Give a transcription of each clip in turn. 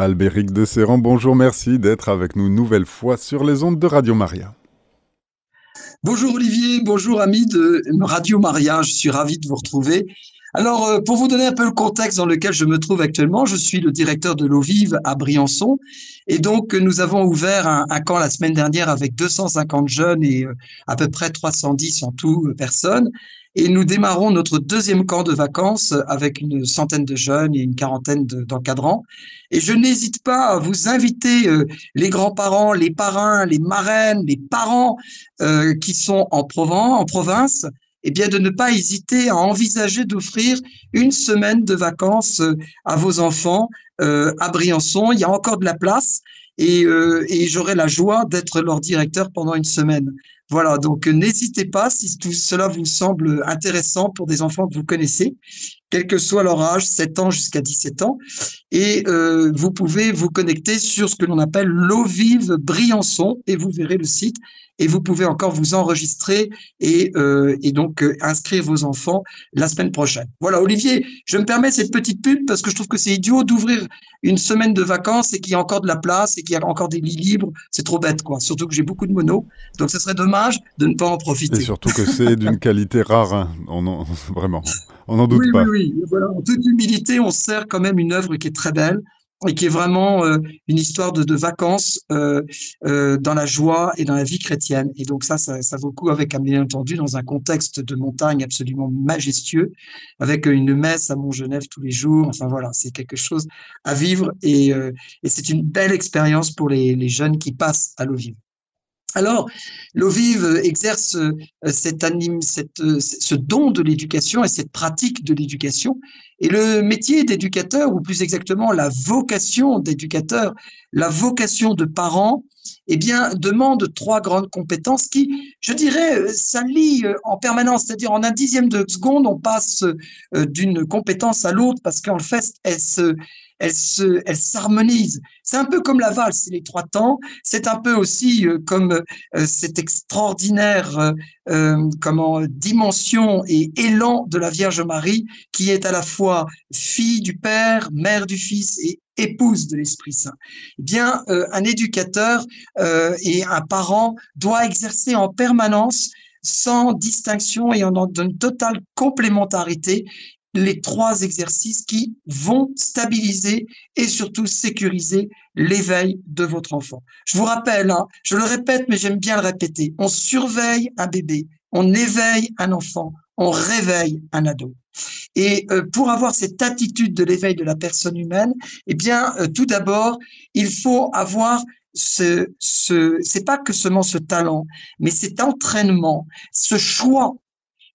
Albéric de Serran, bonjour, merci d'être avec nous une nouvelle fois sur les ondes de Radio Maria. Bonjour Olivier, bonjour amis de Radio Maria, je suis ravi de vous retrouver. Alors, euh, pour vous donner un peu le contexte dans lequel je me trouve actuellement, je suis le directeur de l'eau vive à Briançon. Et donc, nous avons ouvert un, camp la semaine dernière avec 250 jeunes et euh, à peu près 310 en tout euh, personnes. Et nous démarrons notre deuxième camp de vacances avec une centaine de jeunes et une quarantaine d'encadrants. et je n'hésite pas à vous inviter, euh, les grands-parents, les parrains, les marraines, les parents euh, qui sont en Provence, en province, eh bien de ne pas hésiter à envisager d'offrir une semaine de vacances euh, à vos enfants à Briançon. Il y a encore de la place et, et j'aurai la joie d'être leur directeur pendant une semaine. Voilà, donc euh, n'hésitez pas si tout cela vous semble intéressant pour des enfants que vous connaissez, quel que soit leur âge, 7 ans jusqu'à 17 ans. Et euh, vous pouvez vous connecter sur ce que l'on appelle l'eau vive Briançon et vous verrez le site et vous pouvez encore vous enregistrer et, euh, et donc euh, inscrire vos enfants la semaine prochaine. Voilà, Olivier, je me permets cette petite pub parce que je trouve que c'est idiot d'ouvrir une semaine de vacances et qu'il y a encore de la place et qu'il y a encore des lits libres. C'est trop bête, quoi. Surtout que j'ai beaucoup de mono. Donc, ce serait dommage de ne pas en profiter. Et surtout que c'est d'une qualité rare, hein. on en, vraiment. On n'en doute pas. Oui, oui, voilà. En toute humilité, on sert quand même une œuvre qui est très belle et qui est vraiment euh, une histoire de, de vacances euh, euh, dans la joie et dans la vie chrétienne. Et donc ça, ça, ça vaut le coup avec, bien entendu, dans un contexte de montagne absolument majestueux, avec une messe à Mont-Genève tous les jours. Enfin voilà, c'est quelque chose à vivre et, euh, et c'est une belle expérience pour les, les jeunes qui passent à l'eau vive. Alors, l'eau vive exerce cette anime, cette, ce don de l'éducation et cette pratique de l'éducation. Et le métier d'éducateur, ou plus exactement la vocation d'éducateur, la vocation de parent, eh bien, demande trois grandes compétences qui, je dirais, s'allient en permanence. C'est-à-dire, en un dixième de seconde, on passe euh, d'une compétence à l'autre parce qu'en fait, se, elle se, elle s'harmonise. C'est un peu comme la valse, c'est les trois temps. C'est un peu aussi euh, comme euh, cette extraordinaire euh, euh, comment dimension et élan de la Vierge Marie, qui est à la fois fille du Père, mère du Fils et épouse de l'Esprit Saint. Eh bien, un éducateur et un parent doit exercer en permanence sans distinction et en une totale complémentarité les trois exercices qui vont stabiliser et surtout sécuriser l'éveil de votre enfant. Je vous rappelle, hein, je le répète, mais j'aime bien le répéter, on surveille un bébé, on éveille un enfant, on réveille un ado. Et euh, pour avoir cette attitude de l'éveil de la personne humaine, eh bien, euh, tout d'abord, il faut avoir ce, ce c'est pas que seulement ce talent, mais cet entraînement, ce choix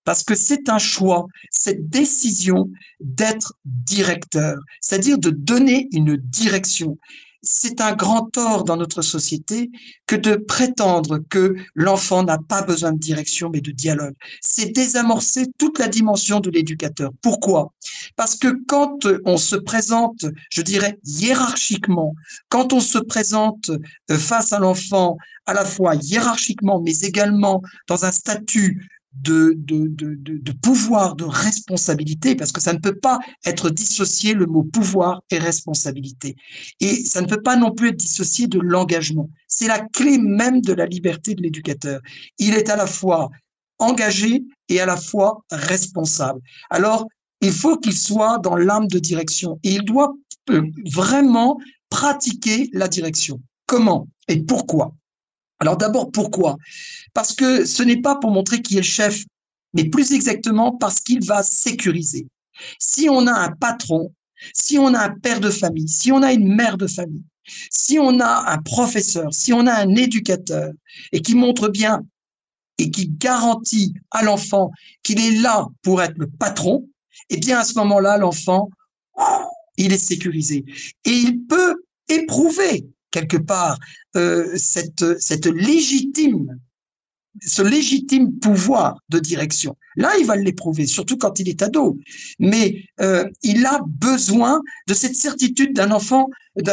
parce que c'est un choix, cette décision d'être directeur, c'est-à-dire de donner une direction. C'est un grand tort dans notre société que de prétendre que l'enfant n'a pas besoin de direction mais de dialogue. C'est désamorcer toute la dimension de l'éducateur. Pourquoi? Parce que quand on se présente, je dirais hiérarchiquement, quand on se présente euh, face à l'enfant à la fois hiérarchiquement mais également dans un statut de, de, de, de, pouvoir, de responsabilité, parce que ça ne peut pas être dissocié le mot pouvoir et responsabilité. Et ça ne peut pas non plus être dissocié de l'engagement. C'est la clé même de la liberté de l'éducateur. Il est à la fois engagé et à la fois responsable. Alors, il faut qu'il soit dans l'âme de direction et il doit euh, vraiment pratiquer la direction. Comment et pourquoi? Alors d'abord, pourquoi? Parce que ce n'est pas pour montrer qui est le chef, mais plus exactement parce qu'il va sécuriser. Si on a un patron, si on a un père de famille, si on a une mère de famille, si on a un professeur, si on a un éducateur et qui montre bien et qui garantit à l'enfant qu'il est là pour être le patron, eh bien à ce moment-là, l'enfant, il est sécurisé. Et il peut éprouver quelque part euh, cette, cette légitime, ce légitime pouvoir de direction. Là, il va l'éprouver, surtout quand il est ado. Mais euh, il a besoin de cette certitude d'un enfant.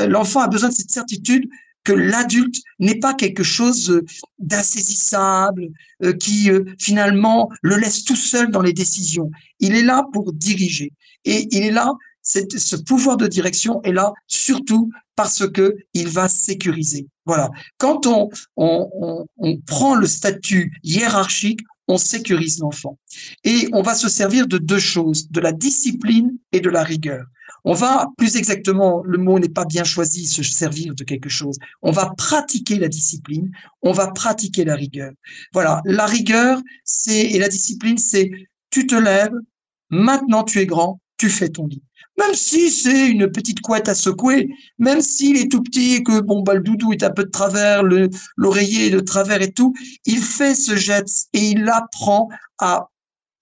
L'enfant a besoin de cette certitude que l'adulte n'est pas quelque chose d'insaisissable, euh, qui euh, finalement le laisse tout seul dans les décisions. Il est là pour diriger et il est là ce pouvoir de direction est là surtout parce que il va sécuriser. Voilà. Quand on, on, on, prend le statut hiérarchique, on sécurise l'enfant. Et on va se servir de deux choses, de la discipline et de la rigueur. On va, plus exactement, le mot n'est pas bien choisi, se servir de quelque chose. On va pratiquer la discipline, on va pratiquer la rigueur. Voilà, la rigueur, c'est et la discipline, c'est tu te lèves, maintenant tu es grand, tu fais ton lit. Même si c'est une petite couette à secouer, même s'il est tout petit et que bon bah le doudou est un peu de travers, l'oreiller est de travers et tout, il fait ce geste et il apprend à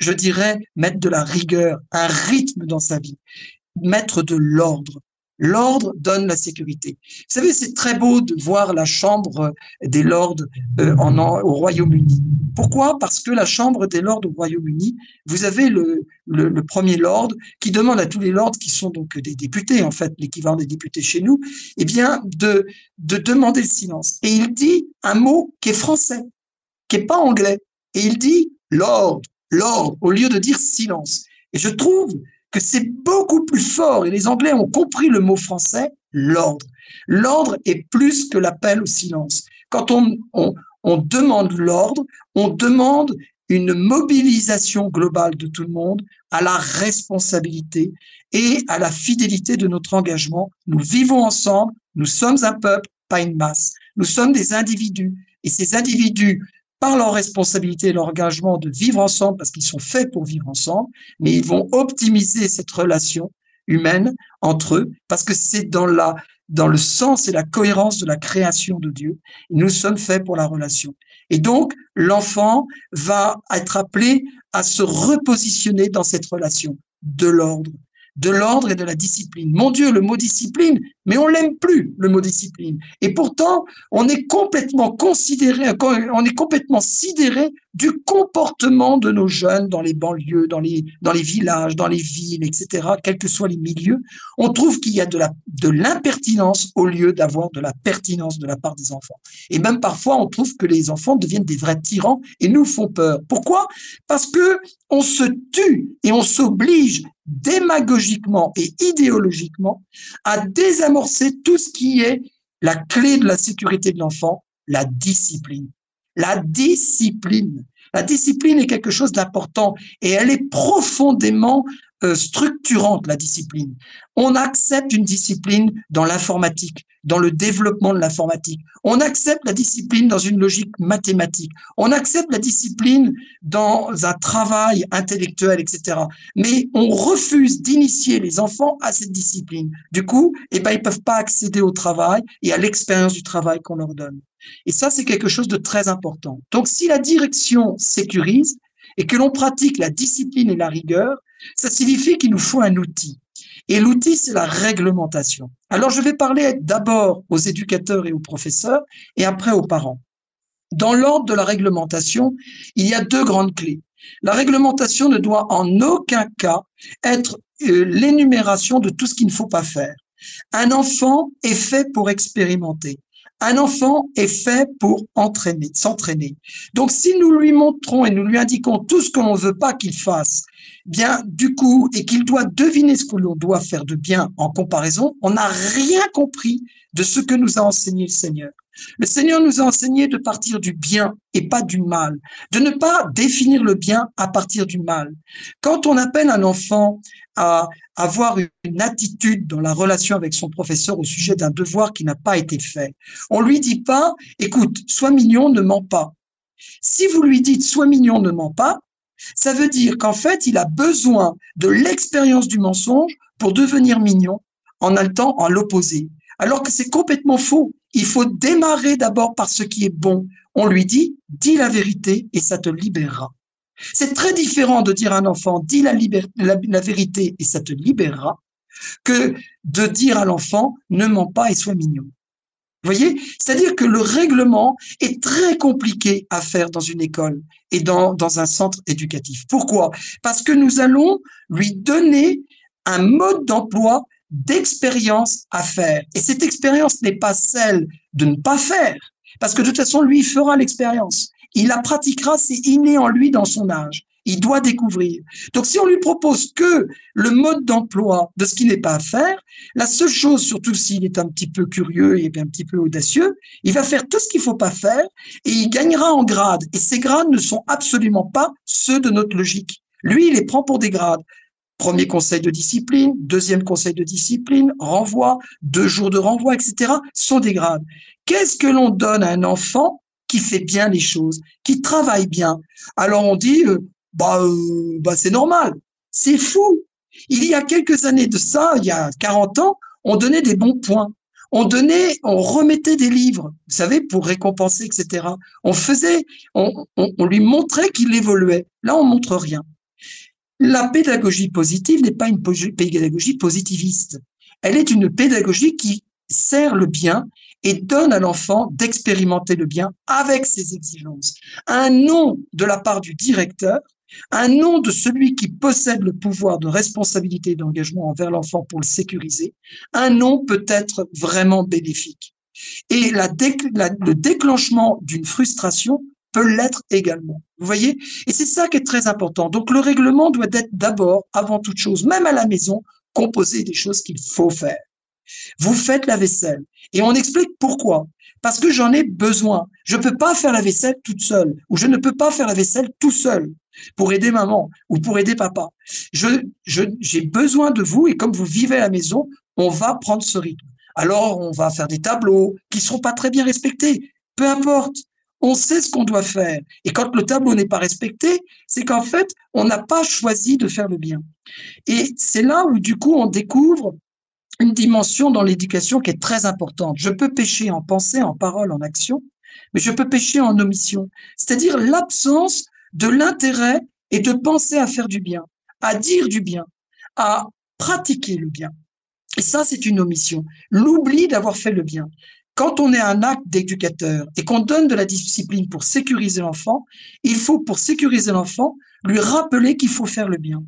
je dirais, mettre de la rigueur, un rythme dans sa vie mettre de l'ordre. L'ordre donne la sécurité. Vous savez, c'est très beau de voir la Chambre des Lords euh, au Royaume-Uni. Pourquoi? Parce que la Chambre des Lords au Royaume-Uni, vous avez le, premier Lord qui demande à tous les Lords, qui sont donc des députés, en fait, l'équivalent des députés chez nous, eh bien, de, de demander le silence. Et il dit un mot qui est français, qui est pas anglais. Et il dit Lord, Lord, au lieu de dire silence. Et je trouve que c'est beaucoup plus fort, et les Anglais ont compris le mot français, l'ordre. L'ordre est plus que l'appel au silence. Quand on, on, on demande l'ordre, on demande une mobilisation globale de tout le monde à la responsabilité et à la fidélité de notre engagement. Nous vivons ensemble, nous sommes un peuple, pas une masse. Nous sommes des individus. Et ces individus par leur responsabilité et leur engagement de vivre ensemble, parce qu'ils sont faits pour vivre ensemble, mais ils vont optimiser cette relation humaine entre eux, parce que c'est dans la dans le sens et la cohérence de la création de Dieu. Nous sommes faits pour la relation. Et donc, l'enfant va être appelé à se repositionner dans cette relation de l'ordre, de l'ordre et de la discipline. Mon Dieu, le mot discipline, mais on l'aime plus, le mot discipline. Et pourtant, on est complètement considéré, on est complètement sidéré du comportement de nos jeunes dans les banlieues, dans les, dans les villages, dans les villes, etc., quels que soient les milieux. On trouve qu'il y a de de l'impertinence au lieu d'avoir de la pertinence de la part des enfants. Et même parfois, on trouve que les enfants deviennent des vrais tyrans et nous font peur. Pourquoi? Parce que on se tue et on s'oblige démagogiquement et idéologiquement à désamorcer tout ce qui est la clé de la sécurité de l'enfant, la discipline. La discipline. La discipline est quelque chose d'important et elle est profondément euh, structurante, la discipline. On accepte une discipline dans l'informatique, dans le développement de l'informatique. On accepte la discipline dans une logique mathématique. On accepte la discipline dans un travail intellectuel, etc. Mais on refuse d'initier les enfants à cette discipline. Du coup, eh ben, ils peuvent pas accéder au travail et à l'expérience du travail qu'on leur donne. Et ça, c'est quelque chose de très important. Donc, si la direction sécurise et que l'on pratique la discipline et la rigueur, ça signifie qu'il nous faut un outil. Et l'outil, c'est la réglementation. Alors, je vais parler d'abord aux éducateurs et aux professeurs et après aux parents. Dans l'ordre de la réglementation, il y a deux grandes clés. La réglementation ne doit en aucun cas être euh, l'énumération de tout ce qu'il ne faut pas faire. Un enfant est fait pour expérimenter. Un enfant est fait pour entraîner, s'entraîner. Donc, si nous lui montrons et nous lui indiquons tout ce que l'on ne veut pas qu'il fasse, bien, du coup, et qu'il doit deviner ce que l'on doit faire de bien en comparaison, on n'a rien compris de ce que nous a enseigné le Seigneur. Le Seigneur nous a enseigné de partir du bien et pas du mal, de ne pas définir le bien à partir du mal. Quand on appelle un enfant à avoir une attitude dans la relation avec son professeur au sujet d'un devoir qui n'a pas été fait, on lui dit pas, écoute, sois mignon, ne mens pas. Si vous lui dites sois mignon, ne mens pas, ça veut dire qu'en fait, il a besoin de l'expérience du mensonge pour devenir mignon en altant en l'opposé. Alors que c'est complètement faux. Il faut démarrer d'abord par ce qui est bon. On lui dit, dis la vérité et ça te libérera. C'est très différent de dire à un enfant, dis la, vérité et ça te libérera, que de dire à l'enfant, ne mens pas et sois mignon. Vous voyez? C'est-à-dire que le règlement est très compliqué à faire dans une école et dans, dans un centre éducatif. Pourquoi? Parce que nous allons lui donner un mode d'emploi d'expérience à faire. Et cette expérience n'est pas celle de ne pas faire, parce que de toute façon, lui, il fera l'expérience. Il la pratiquera, c'est inné en lui dans son âge. Il doit découvrir. Donc, si on lui propose que le mode d'emploi de ce qui n'est pas à faire, la seule chose, surtout s'il est un petit peu curieux et un petit peu audacieux, il va faire tout ce qu'il faut pas faire et il gagnera en grade. Et ces grades ne sont absolument pas ceux de notre logique. Lui, il les prend pour des grades. Premier conseil de discipline, deuxième conseil de discipline, renvoi, deux jours de renvoi, etc., sont des grades. Qu'est-ce que l'on donne à un enfant qui fait bien les choses, qui travaille bien Alors on dit, euh, bah, euh, bah c'est normal. C'est fou. Il y a quelques années de ça, il y a 40 ans, on donnait des bons points. On donnait, on remettait des livres, vous savez, pour récompenser, etc. On faisait, on, on, lui montrait qu'il évoluait. Là, on montre rien. La pédagogie positive n'est pas une pédagogie positiviste. Elle est une pédagogie qui sert le bien et donne à l'enfant d'expérimenter le bien avec ses exigences. Un nom de la part du directeur un nom de celui qui possède le pouvoir de responsabilité et d'engagement envers l'enfant pour le sécuriser, un nom peut être vraiment bénéfique. Et le déclenchement d'une frustration peut l'être également. Vous voyez? Et c'est ça qui est très important. Donc le règlement doit être d'abord, avant toute chose, même à la maison, composé des choses qu'il faut faire. Vous faites la vaisselle. Et on explique pourquoi. Parce que j'en ai besoin. Je ne peux pas faire la vaisselle toute seule. Ou je ne peux pas faire la vaisselle tout seul pour aider maman ou pour aider papa. Je, j'ai besoin de vous et comme vous vivez à la maison, on va prendre ce rythme. Alors, on va faire des tableaux qui seront pas très bien respectés. Peu importe. On sait ce qu'on doit faire. Et quand le tableau n'est pas respecté, c'est qu'en fait, on n'a pas choisi de faire le bien. Et c'est là où, du coup, on découvre une dimension dans l'éducation qui est très importante. Je peux pécher en pensée, en parole, en action, mais je peux pécher en omission. C'est-à-dire l'absence de l'intérêt et de penser à faire du bien, à dire du bien, à pratiquer le bien. Et ça, c'est une omission. L'oubli d'avoir fait le bien. Quand on est un acte d'éducateur et qu'on donne de la discipline pour sécuriser l'enfant, il faut, pour sécuriser l'enfant, lui rappeler qu'il faut faire le bien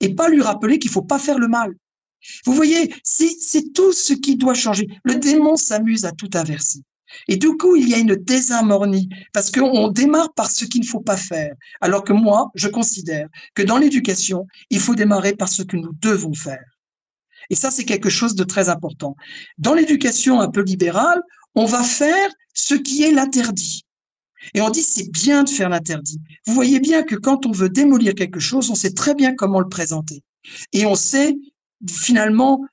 et pas lui rappeler qu'il faut pas faire le mal. Vous voyez, c'est tout ce qui doit changer. Le démon s'amuse à tout inverser. Et du coup, il y a une désharmonie parce qu'on démarre par ce qu'il ne faut pas faire. Alors que moi, je considère que dans l'éducation, il faut démarrer par ce que nous devons faire. Et ça, c'est quelque chose de très important. Dans l'éducation un peu libérale, on va faire ce qui est l'interdit. Et on dit c'est bien de faire l'interdit. Vous voyez bien que quand on veut démolir quelque chose, on sait très bien comment le présenter. Et on sait finalement,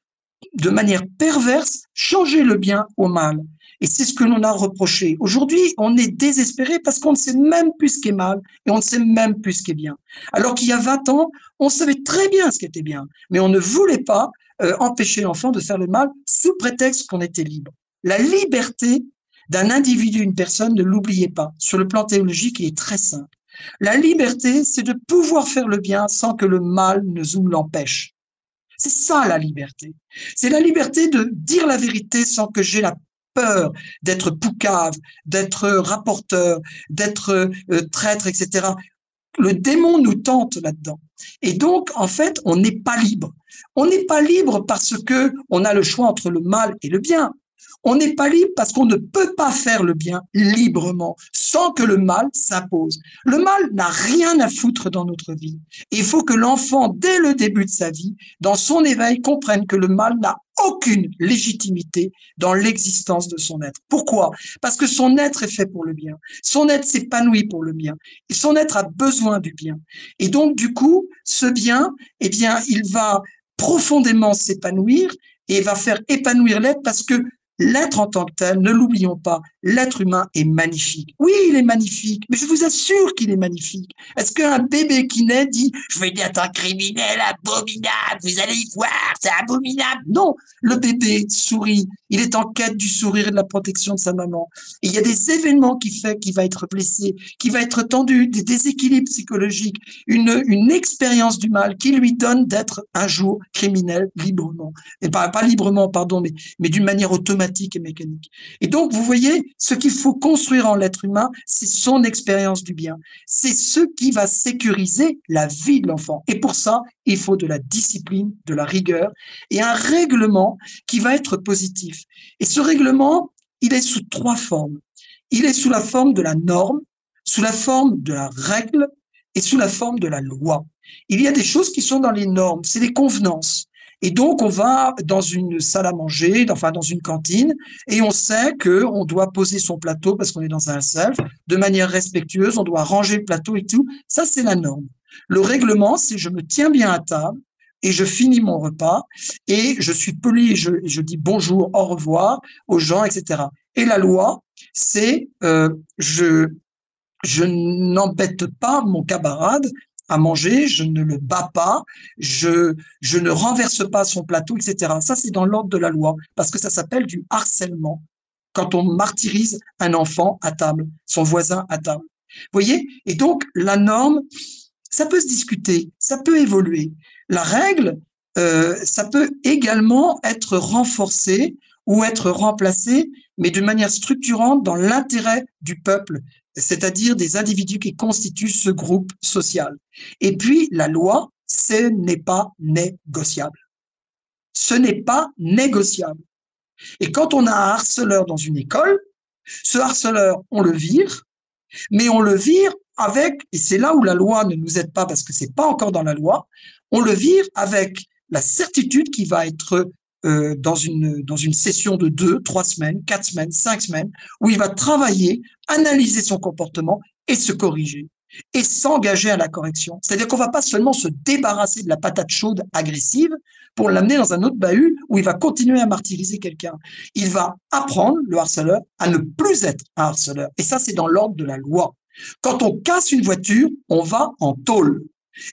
de manière perverse, changer le bien au mal. Et c'est ce que l'on a reproché. Aujourd'hui, on est désespéré parce qu'on ne sait même plus ce qui est mal et on ne sait même plus ce qui est bien. Alors qu'il y a 20 ans, on savait très bien ce qui était bien, mais on ne voulait pas euh, empêcher l'enfant de faire le mal sous prétexte qu'on était libre. La liberté d'un individu, une personne, ne l'oubliez pas. Sur le plan théologique, il est très simple. La liberté, c'est de pouvoir faire le bien sans que le mal ne nous l'empêche. C'est ça la liberté. C'est la liberté de dire la vérité sans que j'ai la peur d'être poucave, d'être rapporteur, d'être euh, traître, etc. Le démon nous tente là-dedans. Et donc, en fait, on n'est pas libre. On n'est pas libre parce que on a le choix entre le mal et le bien. On n'est pas libre parce qu'on ne peut pas faire le bien librement sans que le mal s'impose. Le mal n'a rien à foutre dans notre vie. il faut que l'enfant, dès le début de sa vie, dans son éveil, comprenne que le mal n'a aucune légitimité dans l'existence de son être. Pourquoi? Parce que son être est fait pour le bien. Son être s'épanouit pour le bien. Et son être a besoin du bien. Et donc, du coup, ce bien, eh bien, il va profondément s'épanouir et va faire épanouir l'être parce que L'être en tant que tel, ne l'oublions pas, l'être humain est magnifique. Oui, il est magnifique, mais je vous assure qu'il est magnifique. Est-ce qu'un bébé qui naît dit « Je vais être un criminel abominable, vous allez y voir, c'est abominable » Non, le bébé sourit, il est en quête du sourire et de la protection de sa maman. Il y a des événements qui font qu'il va être blessé, qui va être tendu, des déséquilibres psychologiques, une, expérience du mal qui lui donne d'être un jour criminel librement. Et pas, pas librement, pardon, mais d'une manière automatique et mécanique. Et donc, vous voyez, ce qu'il faut construire en l'être humain, c'est son expérience du bien. C'est ce qui va sécuriser la vie de l'enfant. Et pour ça, il faut de la discipline, de la rigueur et un règlement qui va être positif. Et ce règlement, il est sous trois formes. Il est sous la forme de la norme, sous la forme de la règle et sous la forme de la loi. Il y a des choses qui sont dans les normes, c'est les convenances. Et donc, on va dans une salle à manger, enfin dans une cantine, et on sait que on doit poser son plateau parce qu'on est dans un self de manière respectueuse, on doit ranger le plateau et tout. Ça, c'est la norme. Le règlement, c'est je me tiens bien à table et je finis mon repas et je suis poli et je, je dis bonjour, au revoir aux gens, etc. Et la loi, c'est euh, je je n'embête pas mon camarade à manger, je ne le bats pas, je, je ne renverse pas son plateau, etc. Ça, c'est dans l'ordre de la loi, parce que ça s'appelle du harcèlement, quand on martyrise un enfant à table, son voisin à table. Vous voyez? Et donc, la norme, ça peut se discuter, ça peut évoluer. La règle, euh, ça peut également être renforcé ou être remplacé, mais de manière structurante dans l'intérêt du peuple, c'est-à-dire des individus qui constituent ce groupe social. Et puis, la loi, ce n'est pas négociable. Ce n'est pas négociable. Et quand on a un harceleur dans une école, ce harceleur, on le vire, mais on le vire avec, et c'est là où la loi ne nous aide pas parce que c'est pas encore dans la loi, on le vire avec la certitude qu'il va être euh, dans une dans une session de deux, trois semaines, quatre semaines, cinq semaines, où il va travailler, analyser son comportement et se corriger et s'engager à la correction. C'est-à-dire qu'on va pas seulement se débarrasser de la patate chaude agressive pour l'amener dans un autre bahut où il va continuer à martyriser quelqu'un. Il va apprendre, le harceleur, à ne plus être un harceleur. Et ça, c'est dans l'ordre de la loi. Quand on casse une voiture, on va en tôle.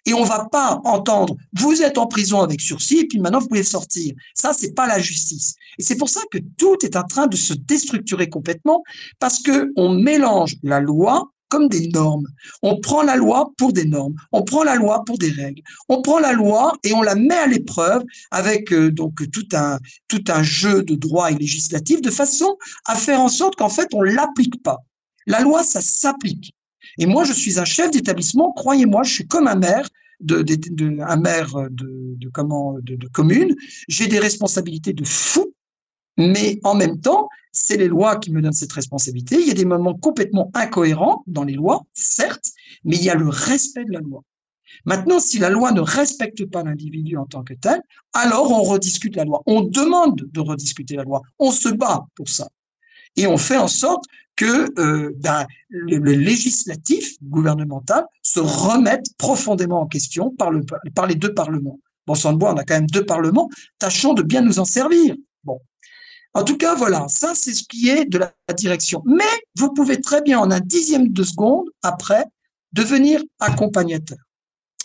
Et on va pas entendre vous êtes en prison avec sursis et puis maintenant vous pouvez sortir. Ça c'est pas la justice. Et c'est pour ça que tout est en train de se déstructurer complètement parce que on mélange la loi comme des normes. On prend la loi pour des normes, on prend la loi pour des règles. On prend la loi et on la met à l'épreuve avec euh, donc tout un tout un jeu de droit et législatif de façon à faire en sorte qu'en fait on l'applique pas. La loi ça s'applique. Et moi, je suis un chef d'établissement. Croyez-moi, je suis comme un maire de, un maire de, comment de, de commune. J'ai des responsabilités de fou, mais en même temps, c'est les lois qui me donnent cette responsabilité. Il y a des moments complètement incohérents dans les lois, certes, mais il y a le respect de la loi. Maintenant, si la loi ne respecte pas l'individu en tant que tel, alors on rediscute la loi. On demande de rediscuter la loi. On se bat pour ça. Et on fait en sorte que euh, ben, le, législatif gouvernemental se remette profondément en question par, le, par les deux parlements. Bon, sans bois, on a quand même deux parlements, tâchons de bien nous en servir. Bon. En tout cas, voilà, ça c'est ce qui est de la direction. Mais vous pouvez très bien, en un dixième de seconde après, devenir accompagnateur.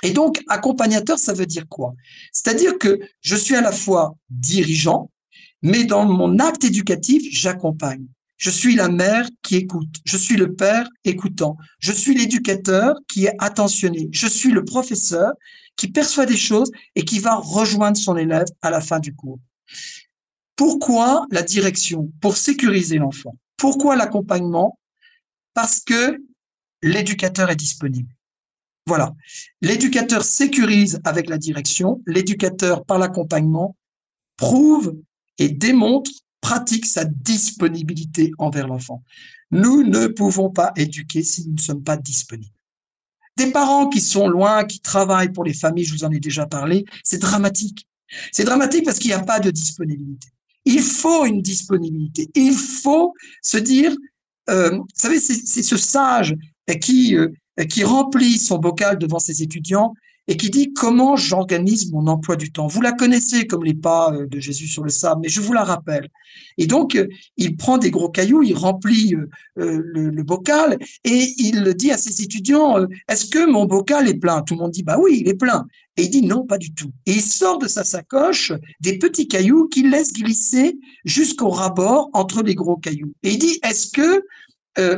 Et donc, accompagnateur, ça veut dire quoi? C'est-à-dire que je suis à la fois dirigeant, mais dans mon acte éducatif, j'accompagne. Je suis la mère qui écoute. Je suis le père écoutant. Je suis l'éducateur qui est attentionné. Je suis le professeur qui perçoit des choses et qui va rejoindre son élève à la fin du cours. Pourquoi la direction? Pour sécuriser l'enfant. Pourquoi l'accompagnement? Parce que l'éducateur est disponible. Voilà. L'éducateur sécurise avec la direction. L'éducateur, par l'accompagnement, prouve et démontre pratique sa disponibilité envers l'enfant. Nous ne pouvons pas éduquer si nous ne sommes pas disponibles. Des parents qui sont loin, qui travaillent pour les familles, je vous en ai déjà parlé, c'est dramatique. C'est dramatique parce qu'il n'y a pas de disponibilité. Il faut une disponibilité. Il faut se dire, euh, vous savez, c'est ce sage qui, euh, qui remplit son bocal devant ses étudiants et qui dit comment j'organise mon emploi du temps. Vous la connaissez comme les pas euh, de Jésus sur le sable, mais je vous la rappelle. Et donc, euh, il prend des gros cailloux, il remplit euh, le, bocal et il dit à ses étudiants, est-ce que mon bocal est plein? Tout le monde dit, bah oui, il est plein. Et il dit, non, pas du tout. Et il sort de sa sacoche des petits cailloux qu'il laisse glisser jusqu'au rabord entre les gros cailloux. Et il dit, est-ce que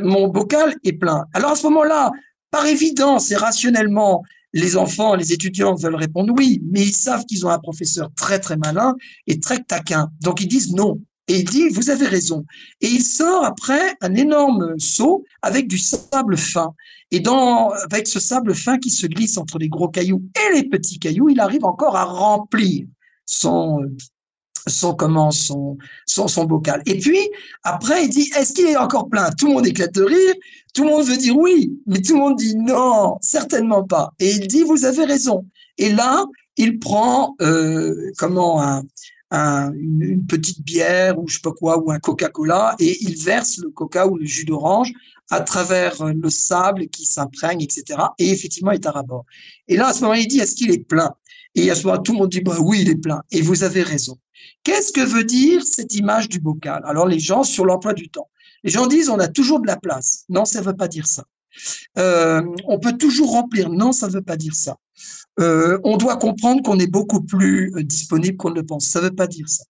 mon bocal est plein? Alors à ce moment-là, par évidence et rationnellement, les enfants, les étudiants veulent répondre oui, mais ils savent qu'ils ont un professeur très très malin et très taquin. Donc ils disent non. Et il dit, vous avez raison. Et il sort après un énorme seau avec du sable fin. Et dans, avec ce sable fin qui se glisse entre les gros cailloux et les petits cailloux, il arrive encore à remplir son, son comment son, son son bocal. Et puis après il dit est-ce qu'il est encore plein? Tout le monde éclate de rire, tout le monde veut dire oui, mais tout le monde dit non, certainement pas. Et il dit vous avez raison. Et là il prend euh, comment un, un, une, petite bière ou je sais pas quoi ou un Coca-Cola et il verse le Coca ou le jus d'orange à travers le sable qui s'imprègne, etc. Et effectivement, il est à rabord. Et là, à ce moment, il dit, est-ce qu'il est plein? Et à ce moment, tout le monde dit, bah oui, il est plein. Et vous avez raison. Qu'est-ce que veut dire cette image du bocal? Alors, les gens, sur l'emploi du temps, les gens disent, on a toujours de la place. Non, ça ne veut pas dire ça. Euh, on peut toujours remplir. Non, ça ne veut pas dire ça. Euh, on doit comprendre qu'on est beaucoup plus euh, disponible qu'on ne le pense. Ça ne veut pas dire ça.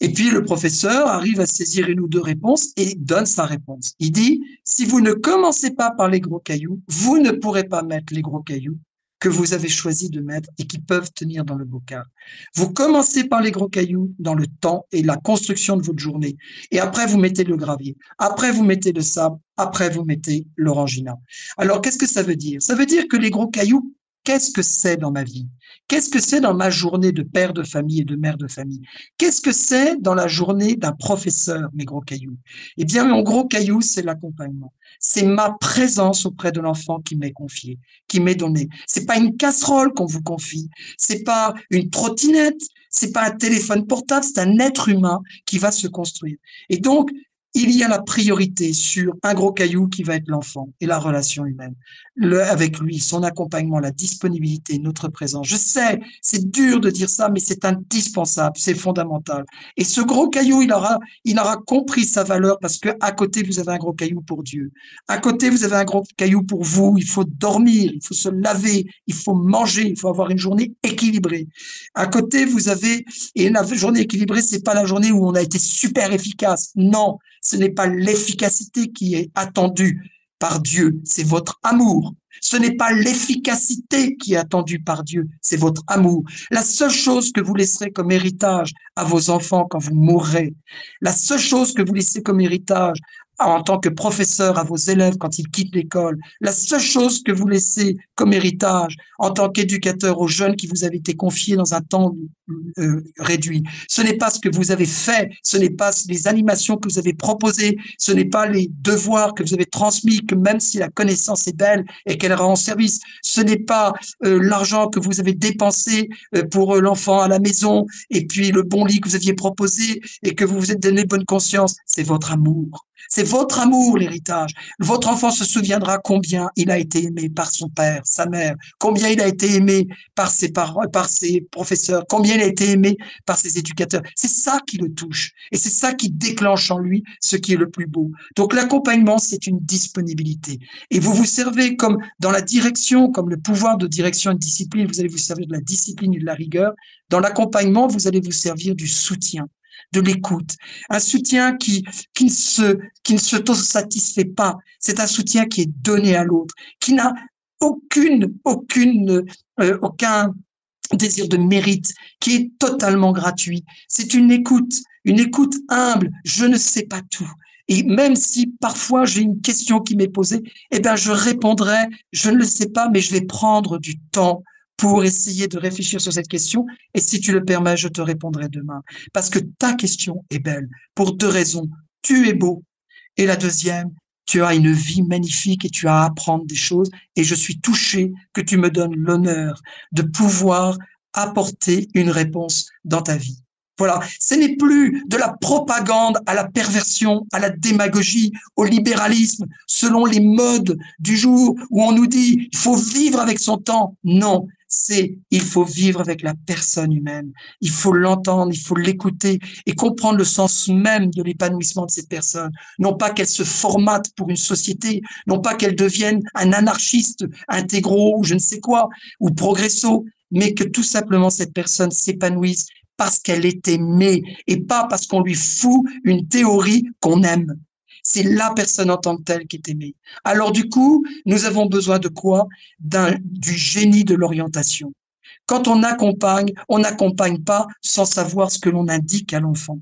Et puis le professeur arrive à saisir une ou deux réponses et donne sa réponse. Il dit, si vous ne commencez pas par les gros cailloux, vous ne pourrez pas mettre les gros cailloux que vous avez choisi de mettre et qui peuvent tenir dans le bocal. Vous commencez par les gros cailloux dans le temps et la construction de votre journée. Et après, vous mettez le gravier. Après, vous mettez le sable. Après, vous mettez l'orangina. Alors, qu'est-ce que ça veut dire? Ça veut dire que les gros cailloux Qu'est-ce que c'est dans ma vie? Qu'est-ce que c'est dans ma journée de père de famille et de mère de famille? Qu'est-ce que c'est dans la journée d'un professeur, mes gros cailloux? Eh bien, mon gros caillou, c'est l'accompagnement. C'est ma présence auprès de l'enfant qui m'est confiée, qui m'est donnée. C'est pas une casserole qu'on vous confie. C'est pas une trottinette. C'est pas un téléphone portable. C'est un être humain qui va se construire. Et donc, il y a la priorité sur un gros caillou qui va être l'enfant et la relation humaine. Le, avec lui, son accompagnement, la disponibilité, notre présence. Je sais, c'est dur de dire ça, mais c'est indispensable, c'est fondamental. Et ce gros caillou, il aura, il aura compris sa valeur parce que à côté, vous avez un gros caillou pour Dieu. À côté, vous avez un gros caillou pour vous. Il faut dormir, il faut se laver, il faut manger, il faut avoir une journée équilibrée. À côté, vous avez, et la journée équilibrée, c'est pas la journée où on a été super efficace. Non ce n'est pas l'efficacité qui est attendue par Dieu, c'est votre amour. Ce n'est pas l'efficacité qui est attendue par Dieu, c'est votre amour. La seule chose que vous laisserez comme héritage à vos enfants quand vous mourrez, la seule chose que vous laissez comme héritage en tant que professeur à vos élèves quand ils quittent l'école. La seule chose que vous laissez comme héritage en tant qu'éducateur aux jeunes qui vous avez été confiés dans un temps euh, réduit, ce n'est pas ce que vous avez fait, ce n'est pas les animations que vous avez proposées, ce n'est pas les devoirs que vous avez transmis, que même si la connaissance est belle et qu'elle rend service, ce n'est pas euh, l'argent que vous avez dépensé euh, pour l'enfant à la maison et puis le bon lit que vous aviez proposé et que vous vous êtes donné bonne conscience, c'est votre amour. C'est votre amour, l'héritage. Votre enfant se souviendra combien il a été aimé par son père, sa mère, combien il a été aimé par ses parents, par ses professeurs, combien il a été aimé par ses éducateurs. C'est ça qui le touche et c'est ça qui déclenche en lui ce qui est le plus beau. Donc l'accompagnement, c'est une disponibilité. Et vous vous servez comme dans la direction, comme le pouvoir de direction et de discipline, vous allez vous servir de la discipline et de la rigueur. Dans l'accompagnement, vous allez vous servir du soutien de l'écoute, un soutien qui, qui ne se, qui ne satisfait pas. C'est un soutien qui est donné à l'autre, qui n'a aucune, aucune, euh, aucun désir de mérite, qui est totalement gratuit. C'est une écoute, une écoute humble. Je ne sais pas tout. Et même si parfois j'ai une question qui m'est posée, eh ben je répondrai, je ne le sais pas, mais je vais prendre du temps pour essayer de réfléchir sur cette question. Et si tu le permets, je te répondrai demain. Parce que ta question est belle pour deux raisons. Tu es beau. Et la deuxième, tu as une vie magnifique et tu as à apprendre des choses. Et je suis touché que tu me donnes l'honneur de pouvoir apporter une réponse dans ta vie. Voilà, ce n'est plus de la propagande à la perversion, à la démagogie, au libéralisme, selon les modes du jour où on nous dit il faut vivre avec son temps. Non, c'est il faut vivre avec la personne humaine. Il faut l'entendre, il faut l'écouter et comprendre le sens même de l'épanouissement de cette personne. Non pas qu'elle se formate pour une société, non pas qu'elle devienne un anarchiste intégro ou je ne sais quoi, ou progresso, mais que tout simplement cette personne s'épanouisse parce qu'elle est aimée et pas parce qu'on lui fout une théorie qu'on aime. C'est la personne en tant que telle qui est aimée. Alors du coup, nous avons besoin de quoi? Du génie de l'orientation. Quand on accompagne, on n'accompagne pas sans savoir ce que l'on indique à l'enfant.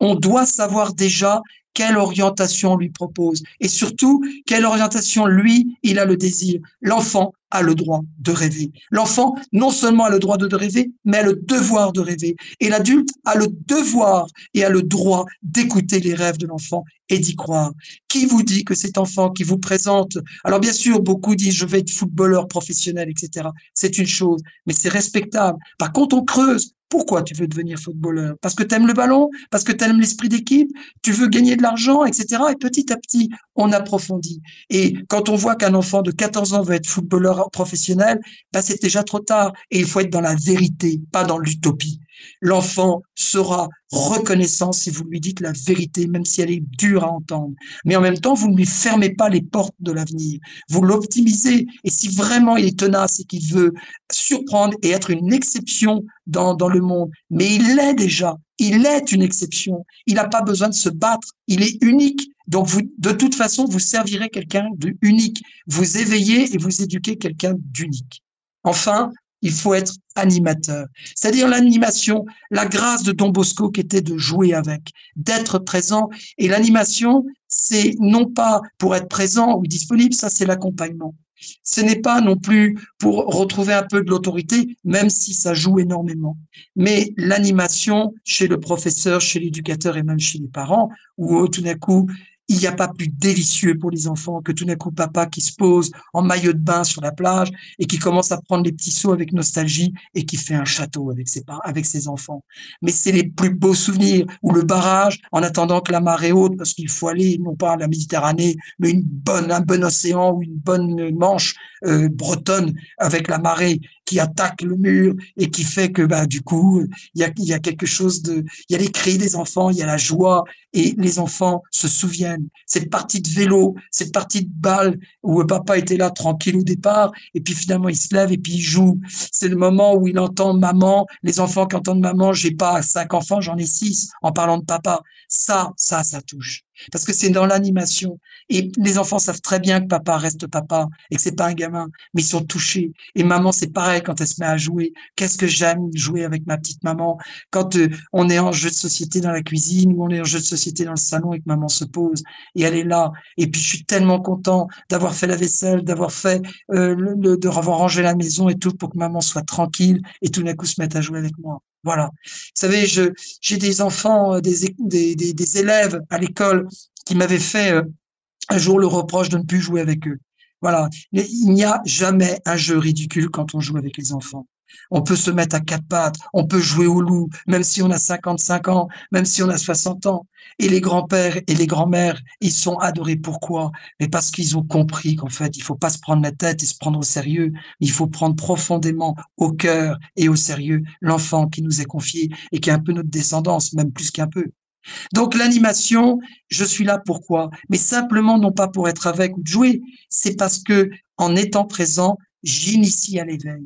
On doit savoir déjà quelle orientation on lui propose et surtout quelle orientation lui, il a le désir. L'enfant a le droit de rêver. L'enfant, non seulement a le droit de rêver, mais a le devoir de rêver. Et l'adulte a le devoir et a le droit d'écouter les rêves de l'enfant et d'y croire. Qui vous dit que cet enfant qui vous présente, alors bien sûr, beaucoup disent je vais être footballeur professionnel, etc. C'est une chose, mais c'est respectable. Par contre, on creuse. Pourquoi tu veux devenir footballeur? Parce que tu aimes le ballon Parce que tu aimes l'esprit d'équipe Tu veux gagner de l'argent, etc. Et petit à petit, on approfondit. Et quand on voit qu'un enfant de 14 ans veut être footballeur professionnel, bah c'est déjà trop tard. Et il faut être dans la vérité, pas dans l'utopie. L'enfant sera reconnaissant si vous lui dites la vérité, même si elle est dure à entendre. Mais en même temps, vous ne lui fermez pas les portes de l'avenir. Vous l'optimisez. Et si vraiment il est tenace et qu'il veut surprendre et être une exception dans, dans le monde, mais il l'est déjà. Il est une exception. Il n'a pas besoin de se battre. Il est unique. Donc, vous, de toute façon, vous servirez quelqu'un de unique. Vous éveillez et vous éduquez quelqu'un d'unique. Enfin, il faut être animateur. C'est-à-dire l'animation, la grâce de Don Bosco qui était de jouer avec, d'être présent. Et l'animation, c'est non pas pour être présent ou disponible, ça c'est l'accompagnement. Ce n'est pas non plus pour retrouver un peu de l'autorité, même si ça joue énormément. Mais l'animation chez le professeur, chez l'éducateur et même chez les parents, où tout d'un coup, il n'y a pas plus délicieux pour les enfants que tout d'un coup papa qui se pose en maillot de bain sur la plage et qui commence à prendre les petits sauts avec nostalgie et qui fait un château avec ses, avec ses enfants. Mais c'est les plus beaux souvenirs ou le barrage en attendant que la marée haute parce qu'il faut aller non pas à la Méditerranée mais une bonne un bon océan ou une bonne manche euh, bretonne avec la marée qui attaque le mur et qui fait que bah du coup il y a, y a quelque chose de il y a les cris des enfants il y a la joie et les enfants se souviennent. Cette partie de vélo cette partie de balle où papa était là tranquille au départ et puis finalement il se lève et puis il joue. C'est le moment où il entend maman les enfants qui entendent maman j'ai pas cinq enfants j'en ai six en parlant de papa. Ça ça ça touche. Parce que c'est dans l'animation. Et les enfants savent très bien que papa reste papa et que c'est pas un gamin, mais ils sont touchés. Et maman, c'est pareil quand elle se met à jouer. Qu'est-ce que j'aime jouer avec ma petite maman? Quand euh, on est en jeu de société dans la cuisine ou on est en jeu de société dans le salon et que maman se pose et elle est là. Et puis je suis tellement content d'avoir fait la vaisselle, d'avoir fait euh, de avoir rangé la maison et tout pour que maman soit tranquille et tout d'un coup se mette à jouer avec moi. Voilà. Vous savez, je, j'ai des enfants, euh, des, des, des, élèves à l'école qui m'avaient fait un jour le reproche de ne plus jouer avec eux. Voilà. Il n'y a jamais un jeu ridicule quand on joue avec les enfants. On peut se mettre à quatre pattes, on peut jouer au loup, même si on a 55 ans, même si on a 60 ans. Et les grands-pères et les grands-mères, ils sont adorés. Pourquoi? Mais parce qu'ils ont compris qu'en fait, il faut pas se prendre la tête et se prendre au sérieux. Il faut prendre profondément au cœur et au sérieux l'enfant qui nous est confié et qui est un peu notre descendance, même plus qu'un peu. Donc l'animation, je suis là pourquoi? Mais simplement non pas pour être avec ou de jouer, c'est parce que en étant présent, j'initie à l'éveil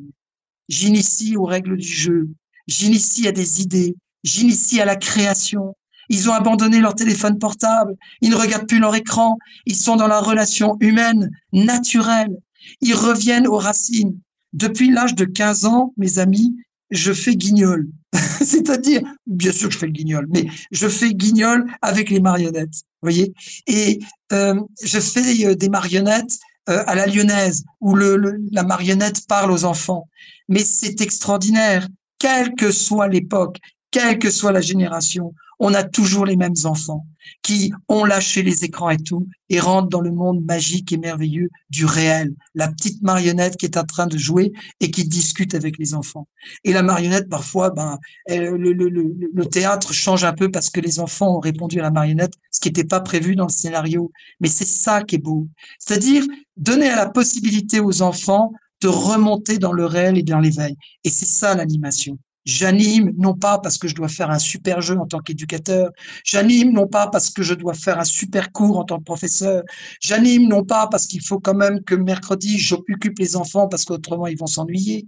j'initie aux règles du jeu, j'initie à des idées, j'initie à la création. Ils ont abandonné leur téléphone portable, ils ne regardent plus leur écran, ils sont dans la relation humaine, naturelle. Ils reviennent aux racines. Depuis l'âge de 15 ans, mes amis, je fais guignol. C'est-à-dire, bien sûr que je fais le guignol, mais je fais guignol avec les marionnettes, voyez. Et euh, je fais euh, des marionnettes euh, à la lyonnaise, où le, la marionnette parle aux enfants. Mais c'est extraordinaire, quelle que soit l'époque, quelle que soit la génération, on a toujours les mêmes enfants qui ont lâché les écrans et tout et rentrent dans le monde magique et merveilleux du réel. La petite marionnette qui est en train de jouer et qui discute avec les enfants. Et la marionnette, parfois, ben, le, le, théâtre change un peu parce que les enfants ont répondu à la marionnette, ce qui n'était pas prévu dans le scénario. Mais c'est ça qui est beau. C'est-à-dire donner à la possibilité aux enfants de remonter dans le réel et dans l'éveil. Et c'est ça l'animation. J'anime non pas parce que je dois faire un super jeu en tant qu'éducateur. J'anime non pas parce que je dois faire un super cours en tant que professeur. J'anime non pas parce qu'il faut quand même que mercredi j'occupe les enfants parce qu'autrement ils vont s'ennuyer.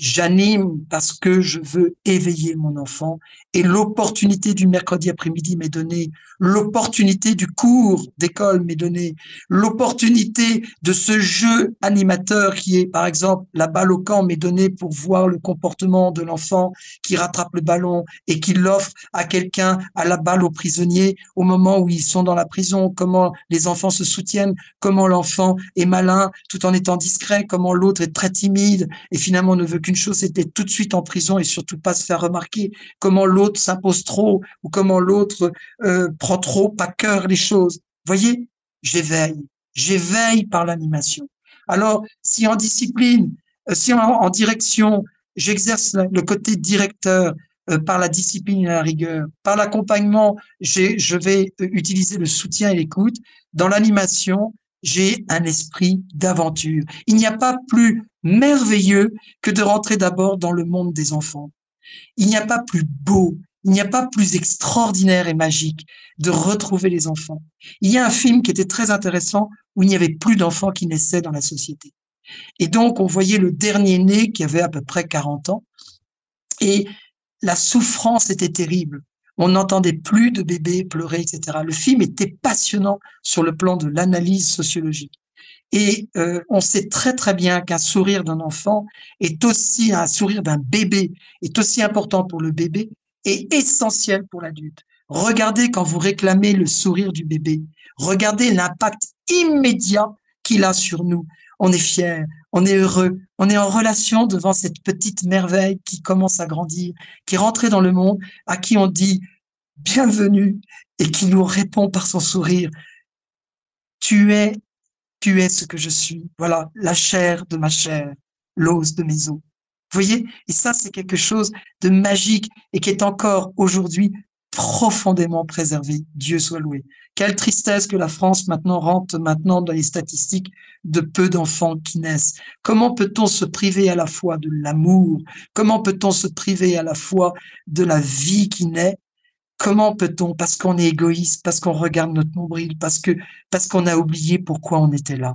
J'anime parce que je veux éveiller mon enfant et l'opportunité du mercredi après-midi m'est donnée, l'opportunité du cours d'école m'est donnée, l'opportunité de ce jeu animateur qui est par exemple la balle au camp m'est donnée pour voir le comportement de l'enfant qui rattrape le ballon et qui l'offre à quelqu'un à la balle aux prisonniers au moment où ils sont dans la prison, comment les enfants se soutiennent, comment l'enfant est malin tout en étant discret, comment l'autre est très timide et finalement ne veut que une chose, c'était tout de suite en prison et surtout pas se faire remarquer. Comment l'autre s'impose trop ou comment l'autre euh, prend trop à cœur les choses. Voyez, j'éveille, j'éveille par l'animation. Alors, si en discipline, euh, si en, direction, j'exerce le côté directeur euh, par la discipline et la rigueur, par l'accompagnement, je vais utiliser le soutien et l'écoute. Dans l'animation, j'ai un esprit d'aventure. Il n'y a pas plus merveilleux que de rentrer d'abord dans le monde des enfants. Il n'y a pas plus beau, il n'y a pas plus extraordinaire et magique de retrouver les enfants. Il y a un film qui était très intéressant où il n'y avait plus d'enfants qui naissaient dans la société. Et donc, on voyait le dernier né qui avait à peu près 40 ans et la souffrance était terrible on n'entendait plus de bébés pleurer, etc. Le film était passionnant sur le plan de l'analyse sociologique. Et euh, on sait très très bien qu'un sourire d'un enfant est aussi un sourire d'un bébé est aussi important pour le bébé et essentiel pour l'adulte. Regardez quand vous réclamez le sourire du bébé. Regardez l'impact immédiat qu'il a sur nous. On est fier, on est heureux, on est en relation devant cette petite merveille qui commence à grandir, qui est rentrée dans le monde, à qui on dit bienvenue et qui nous répond par son sourire. Tu es, tu es ce que je suis. Voilà, la chair de ma chair, l'os de mes os. Vous voyez? Et ça, c'est quelque chose de magique et qui est encore aujourd'hui profondément préservé. Dieu soit loué. Quelle tristesse que la France maintenant rentre maintenant dans les statistiques de peu d'enfants qui naissent. Comment peut-on se priver à la fois de l'amour? Comment peut-on se priver à la fois de la vie qui naît? Comment peut-on? Parce qu'on est égoïste, parce qu'on regarde notre nombril, parce qu'on a oublié pourquoi on était là.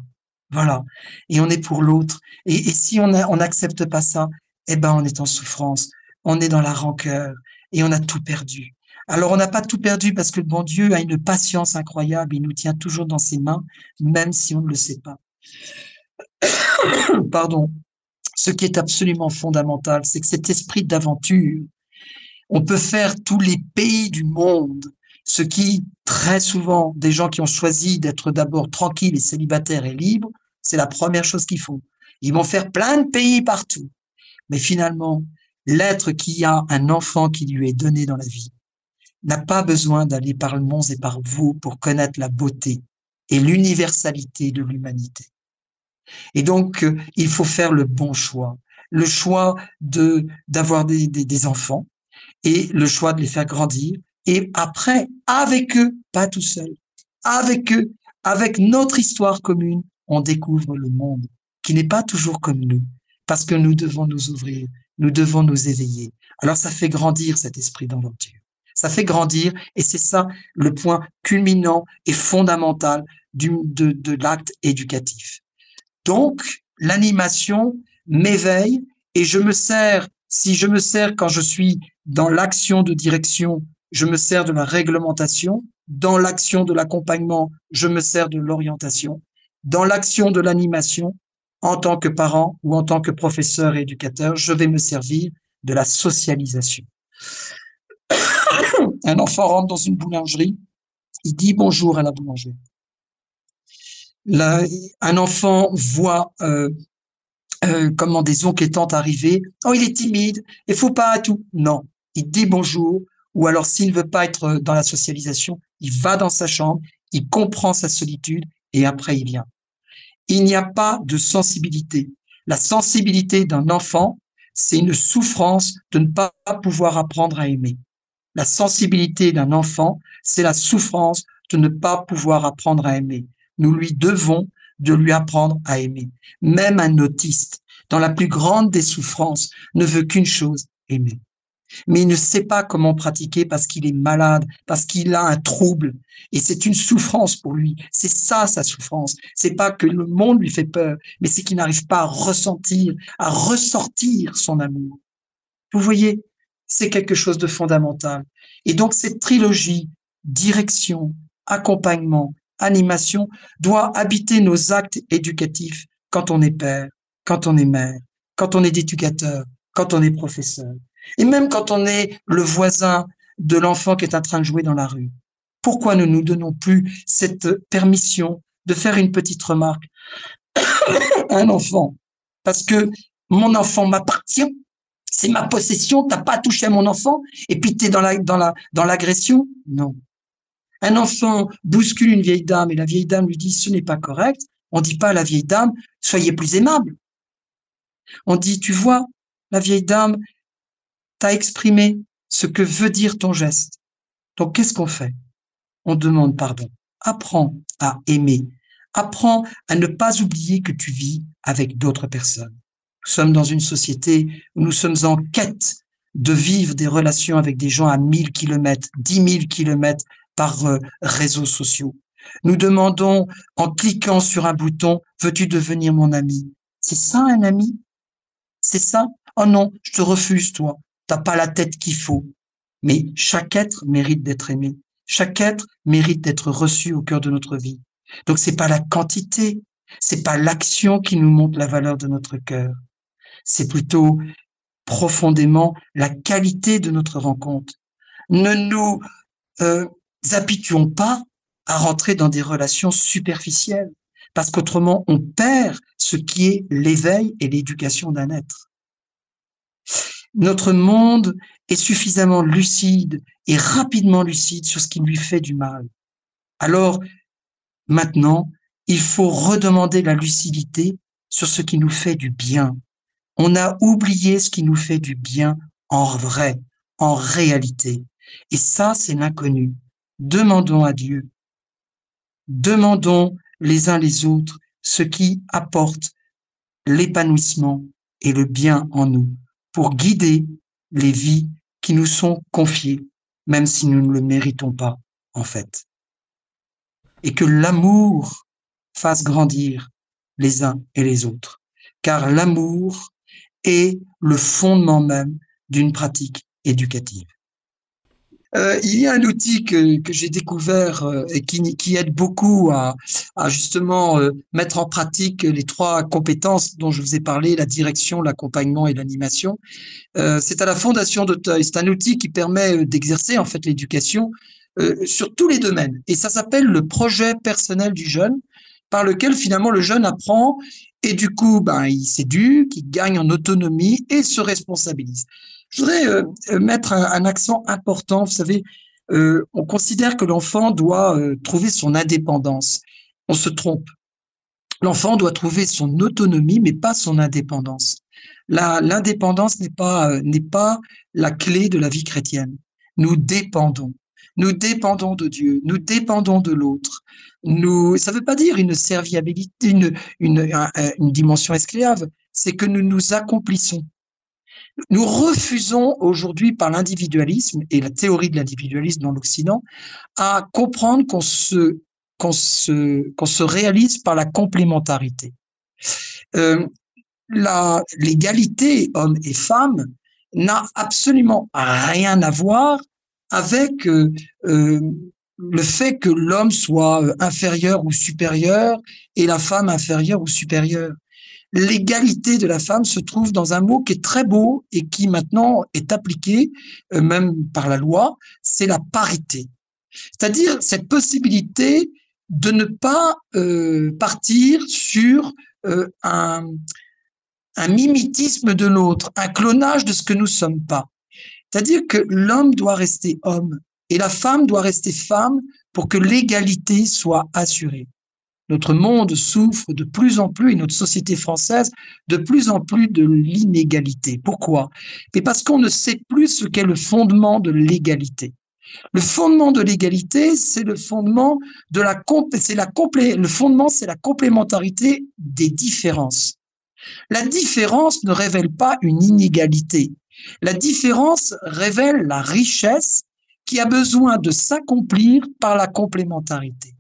Voilà. Et on est pour l'autre. Et, si on n'accepte pas ça, eh ben on est en souffrance. On est dans la rancœur et on a tout perdu. Alors on n'a pas tout perdu parce que le bon Dieu a une patience incroyable. Il nous tient toujours dans ses mains, même si on ne le sait pas. Pardon. Ce qui est absolument fondamental, c'est que cet esprit d'aventure, on peut faire tous les pays du monde, ce qui, très souvent, des gens qui ont choisi d'être d'abord tranquilles et célibataires et libres, c'est la première chose qu'ils font. Ils vont faire plein de pays partout. Mais finalement, l'être qui a un enfant qui lui est donné dans la vie n'a pas besoin d'aller par le monde et par vous pour connaître la beauté et l'universalité de l'humanité. Et donc, euh, il faut faire le bon choix. Le choix de d'avoir des, des, enfants et le choix de les faire grandir. Et après, avec eux, pas tout seul, avec eux, avec notre histoire commune, on découvre le monde qui n'est pas toujours comme nous, parce que nous devons nous ouvrir, nous devons nous éveiller. Alors ça fait grandir cet esprit d'aventure. Ça fait grandir et c'est ça le point culminant et fondamental de, de l'acte éducatif. Donc, l'animation m'éveille et je me sers, si je me sers quand je suis dans l'action de direction, je me sers de la réglementation. Dans l'action de l'accompagnement, je me sers de l'orientation. Dans l'action de l'animation, en tant que parent ou en tant que professeur et éducateur, je vais me servir de la socialisation. Un enfant rentre dans une boulangerie, il dit bonjour à la boulangerie. Un enfant voit euh, euh, comment des oncles et tantes. Oh, il est timide, il faut pas à tout. Non, il dit bonjour, ou alors s'il ne veut pas être dans la socialisation, il va dans sa chambre, il comprend sa solitude et après il vient. Il n'y a pas de sensibilité. La sensibilité d'un enfant, c'est une souffrance de ne pas pouvoir apprendre à aimer. La sensibilité d'un enfant, c'est la souffrance de ne pas pouvoir apprendre à aimer. Nous lui devons de lui apprendre à aimer. Même un autiste, dans la plus grande des souffrances, ne veut qu'une chose, aimer. mais il ne sait pas comment pratiquer parce qu'il est malade, parce qu'il a un trouble. Et c'est une souffrance pour lui. C'est ça sa souffrance. C'est pas que le monde lui fait peur, mais c'est qu'il n'arrive pas à ressentir, à ressortir son amour. Vous voyez, c'est quelque chose de fondamental. Et donc cette trilogie, direction, accompagnement, animation, doit habiter nos actes éducatifs quand on est père, quand on est mère, quand on est éducateur, quand on est professeur. Et même quand on est le voisin de l'enfant qui est en train de jouer dans la rue. Pourquoi ne nous donnons plus cette permission de faire une petite remarque à un enfant? Parce que mon enfant m'appartient, c'est ma possession, t'as pas touché à mon enfant, et puis tu es dans dans dans l'agression? Non. Un enfant bouscule une vieille dame et la vieille dame lui dit ce n'est pas correct. On dit pas à la vieille dame soyez plus aimable. On dit tu vois la vieille dame t'as exprimé ce que veut dire ton geste. Donc, qu'est-ce qu'on fait? On demande pardon. Apprends à aimer. Apprends à ne pas oublier que tu vis avec d'autres personnes. Nous sommes dans une société où nous sommes en quête de vivre des relations avec des gens à 1000 kilomètres, 10 000 kilomètres par euh, réseaux sociaux. Nous demandons, en cliquant sur un bouton, veux-tu devenir mon ami? C'est ça un ami? C'est ça? Oh non, je te refuse, toi t'as pas la tête qu'il faut. Mais chaque être mérite d'être aimé. Chaque être mérite d'être reçu au cœur de notre vie. Donc c'est pas la quantité, c'est pas l'action qui nous montre la valeur de notre cœur. C'est plutôt profondément la qualité de notre rencontre. Ne nous euh, habituons pas à rentrer dans des relations superficielles, parce qu'autrement on perd ce qui est l'éveil et l'éducation d'un être notre monde est suffisamment lucide et rapidement lucide sur ce qui lui fait du mal. Alors, maintenant, il faut redemander la lucidité sur ce qui nous fait du bien. On a oublié ce qui nous fait du bien en vrai, en réalité. Et ça, c'est l'inconnu. Demandons à Dieu. Demandons les uns les autres ce qui apporte l'épanouissement et le bien en nous pour guider les vies qui nous sont confiées, même si nous ne le méritons pas, en fait. Et que l'amour fasse grandir les uns et les autres, car l'amour est le fondement même d'une pratique éducative. Euh, il y a un outil que, que j'ai découvert euh, et qui, aide beaucoup à, à justement euh, mettre en pratique les trois compétences dont je vous ai parlé, la direction, l'accompagnement et l'animation. c'est à la Fondation d'Auteuil. C'est un outil qui permet d'exercer en fait l'éducation sur tous les domaines. Et ça s'appelle le projet personnel du jeune, par lequel finalement le jeune apprend et du coup, ben, il s'éduque, il gagne en autonomie et se responsabilise. Je voudrais euh, euh, mettre un, accent important. Vous savez, euh, on considère que l'enfant doit trouver son indépendance. On se trompe. L'enfant doit trouver son autonomie, mais pas son indépendance. L'indépendance n'est pas n'est pas la clé de la vie chrétienne. Nous dépendons. Nous dépendons de Dieu. Nous dépendons de l'autre. Nous, ça ne veut pas dire une serviabilité, une, une, une dimension esclave. C'est que nous nous accomplissons. Nous refusons aujourd'hui par l'individualisme et la théorie de l'individualisme dans l'Occident à comprendre qu'on se qu'on se qu'on se réalise par la complémentarité. Euh, la l'égalité homme et femme n'a absolument rien à voir avec euh, euh, le fait que l'homme soit inférieur ou supérieur et la femme inférieure ou supérieure l'égalité de la femme se trouve dans un mot qui est très beau et qui maintenant est appliqué euh, même par la loi, c'est la parité. C'est-à-dire cette possibilité de ne pas euh, partir sur euh, un, un mimétisme de l'autre, un clonage de ce que nous sommes pas. C'est-à-dire que l'homme doit rester homme et la femme doit rester femme pour que l'égalité soit assurée. Notre monde souffre de plus en plus, et notre société française, de plus en plus de l'inégalité. Pourquoi? Parce qu'on ne sait plus ce qu'est le fondement de l'égalité. Le fondement de l'égalité, c'est le fondement de la la le fondement, c'est la complémentarité des différences. La différence ne révèle pas une inégalité. La différence révèle la richesse qui a besoin de s'accomplir par la complémentarité.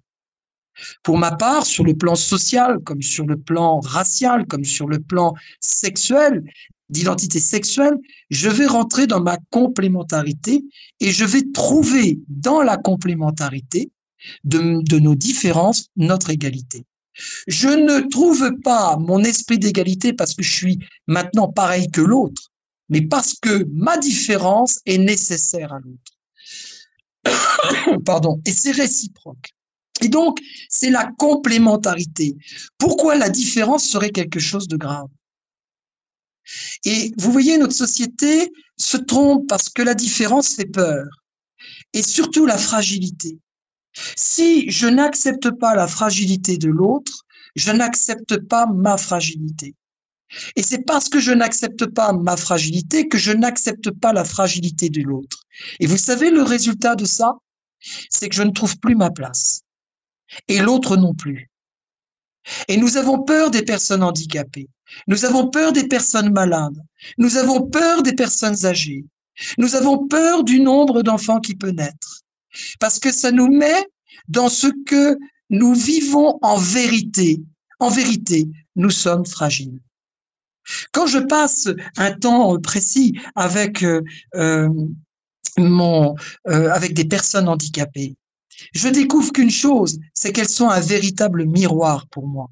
Pour ma part, sur le plan social, comme sur le plan racial, comme sur le plan sexuel, d'identité sexuelle, je vais rentrer dans ma complémentarité et je vais trouver dans la complémentarité de, nos différences notre égalité. Je ne trouve pas mon esprit d'égalité parce que je suis maintenant pareil que l'autre, mais parce que ma différence est nécessaire à l'autre. Pardon, et c'est réciproque. Et donc, c'est la complémentarité. Pourquoi la différence serait quelque chose de grave? Et vous voyez, notre société se trompe parce que la différence fait peur. Et surtout la fragilité. Si je n'accepte pas la fragilité de l'autre, je n'accepte pas ma fragilité. Et c'est parce que je n'accepte pas ma fragilité que je n'accepte pas la fragilité de l'autre. Et vous savez le résultat de ça C'est que je ne trouve plus ma place. Et l'autre non plus. Et nous avons peur des personnes handicapées. Nous avons peur des personnes malades. Nous avons peur des personnes âgées. Nous avons peur du nombre d'enfants qui peut naître. Parce que ça nous met dans ce que nous vivons en vérité. En vérité, nous sommes fragiles. Quand je passe un temps précis avec euh, euh, mon, euh, avec des personnes handicapées, je découvre qu'une chose, c'est qu'elles sont un véritable miroir pour moi.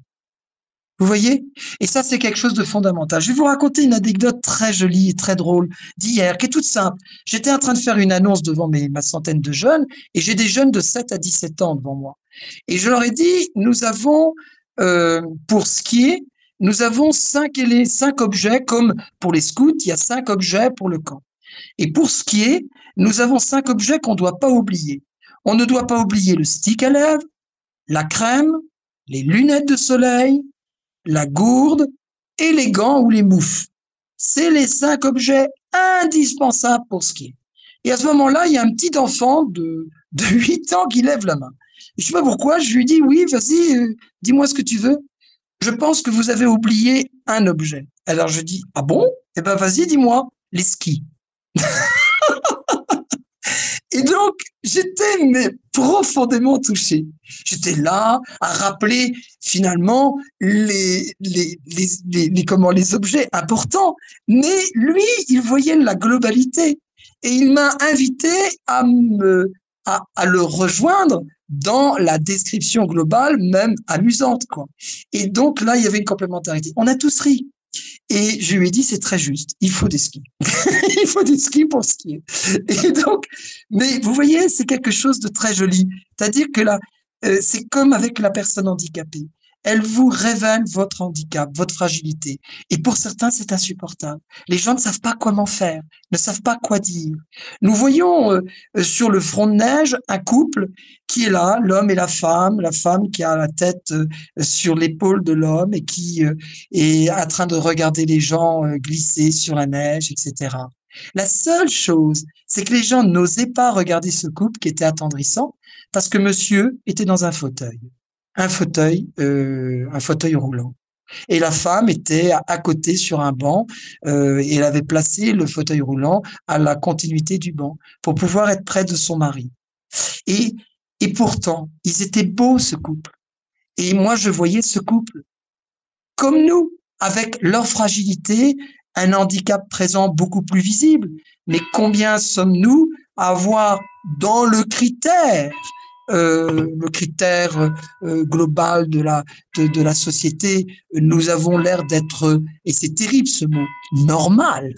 Vous voyez? Et ça, c'est quelque chose de fondamental. Je vais vous raconter une anecdote très jolie et très drôle d'hier, qui est toute simple. J'étais en train de faire une annonce devant mes, ma centaine de jeunes, et j'ai des jeunes de 7 à 17 ans devant moi. Et je leur ai dit, nous avons, euh, pour skier, nous avons cinq, objets, comme pour les scouts, il y a cinq objets pour le camp. Et pour skier, nous avons cinq objets qu'on ne doit pas oublier. On ne doit pas oublier le stick à lèvres, la crème, les lunettes de soleil, la gourde et les gants ou les moufles. C'est les cinq objets indispensables pour skier. Et à ce moment-là, il y a un petit enfant de, de 8 ans qui lève la main. Je sais pas pourquoi, je lui dis oui, vas-y, euh, dis-moi ce que tu veux. Je pense que vous avez oublié un objet. Alors je dis ah bon? Eh ben vas-y, dis-moi les skis. Et donc, j'étais profondément touché. J'étais là à rappeler finalement les, les, les, les, comment, les objets importants. Mais lui, il voyait la globalité. Et il m'a invité à, me, à, à le rejoindre dans la description globale, même amusante. Quoi. Et donc là, il y avait une complémentarité. On a tous ri. Et je lui ai dit, c'est très juste, il faut des skis. il faut des skis pour skier. Et donc, mais vous voyez, c'est quelque chose de très joli. C'est-à-dire que là, euh, c'est comme avec la personne handicapée elle vous révèle votre handicap, votre fragilité. Et pour certains, c'est insupportable. Les gens ne savent pas comment faire, ne savent pas quoi dire. Nous voyons euh, euh, sur le front de neige un couple qui est là, l'homme et la femme, la femme qui a la tête euh, sur l'épaule de l'homme et qui est en train de regarder les gens glisser sur la neige, etc. La seule chose, c'est que les gens n'osaient pas regarder ce couple qui était attendrissant parce que monsieur était dans un fauteuil un fauteuil, euh, un fauteuil roulant. Et la femme était à, côté sur un banc euh, et elle avait placé le fauteuil roulant à la continuité du banc pour pouvoir être près de son mari. Et, et pourtant, ils étaient beaux ce couple. Et moi, je voyais ce couple comme nous, avec leur fragilité, un handicap présent beaucoup plus visible. Mais combien sommes-nous à avoir dans le critère euh, le critère euh, global de la de, de, la société, nous avons l'air d'être et c'est terrible ce mot normal.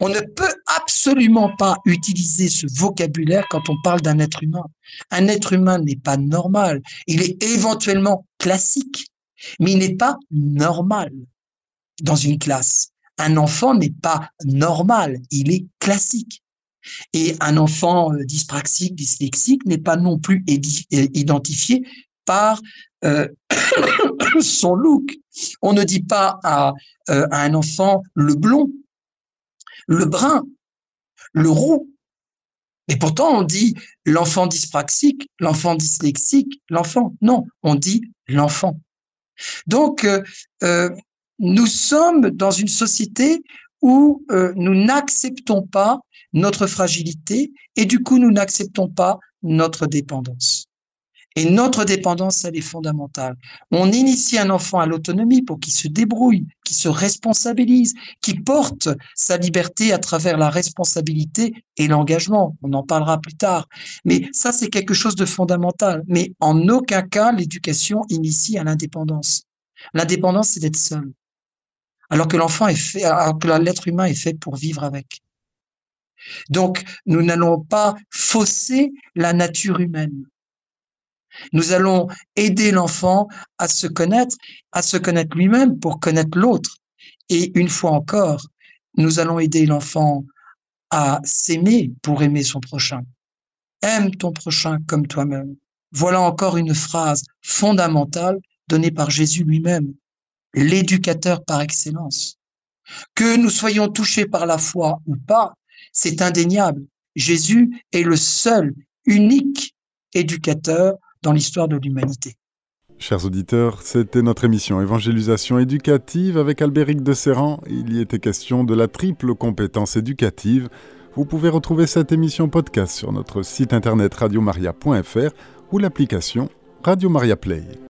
On ne peut absolument pas utiliser ce vocabulaire quand on parle d'un être humain. Un être humain n'est pas normal. Il est éventuellement classique, mais il n'est pas normal dans une classe. Un enfant n'est pas normal, il est classique. Et un enfant euh, dyspraxique, dyslexique n'est pas non plus euh, identifié par euh, son look. On ne dit pas à, un enfant le blond, le brun, le roux. Et pourtant, on dit l'enfant dyspraxique, l'enfant dyslexique, l'enfant. Non, on dit l'enfant. Donc, nous sommes dans une société où euh, nous n'acceptons pas notre fragilité et du coup nous n'acceptons pas notre dépendance. Et notre dépendance, elle est fondamentale. On initie un enfant à l'autonomie pour qu'il se débrouille, qu'il se responsabilise, qu'il porte sa liberté à travers la responsabilité et l'engagement. On en parlera plus tard. Mais ça, c'est quelque chose de fondamental. Mais en aucun cas, l'éducation initie à l'indépendance. L'indépendance, c'est d'être seul. Alors que l'enfant est fait, alors que l'être humain est fait pour vivre avec. Donc, nous n'allons pas fausser la nature humaine. Nous allons aider l'enfant à se connaître, à se connaître lui-même pour connaître l'autre. Et une fois encore, nous allons aider l'enfant à s'aimer pour aimer son prochain. Aime ton prochain comme toi-même. Voilà encore une phrase fondamentale donnée par Jésus lui-même, l'éducateur par excellence. Que nous soyons touchés par la foi ou pas, c'est indéniable. Jésus est le seul, unique éducateur dans l'histoire de l'humanité. Chers auditeurs, c'était notre émission Évangélisation éducative avec Albéric de Serran. Il y était question de la triple compétence éducative. Vous pouvez retrouver cette émission podcast sur notre site internet radiomaria.fr ou l'application Radio Maria Play.